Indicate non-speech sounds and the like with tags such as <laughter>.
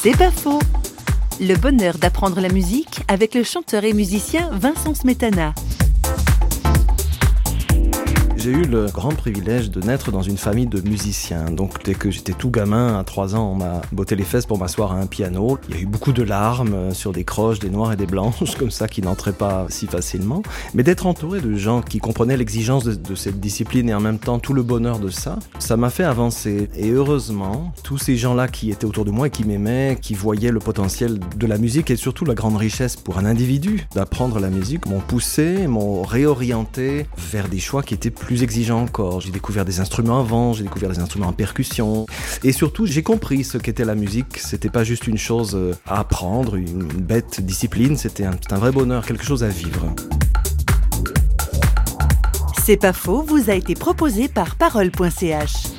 C'est pas faux. Le bonheur d'apprendre la musique avec le chanteur et musicien Vincent Smetana j'ai eu le grand privilège de naître dans une famille de musiciens. Donc dès que j'étais tout gamin, à 3 ans, on m'a botté les fesses pour m'asseoir à un piano. Il y a eu beaucoup de larmes euh, sur des croches, des noirs et des blanches, <laughs> comme ça, qui n'entraient pas si facilement. Mais d'être entouré de gens qui comprenaient l'exigence de, cette discipline et en même temps tout le bonheur de ça, ça m'a fait avancer. Et heureusement, tous ces gens-là qui étaient autour de moi et qui m'aimaient, qui voyaient le potentiel de la musique et surtout la grande richesse pour un individu d'apprendre la musique, m'ont poussé, m'ont réorienté vers des choix qui étaient plus exigeant encore. J'ai découvert des instruments avant, j'ai découvert des instruments en percussion. Et surtout, j'ai compris ce qu'était la musique. C'était pas juste une chose euh, à apprendre, une bête discipline, c'était un, un vrai bonheur, quelque chose à vivre. C'est pas faux, vous a été proposé par parole.ch.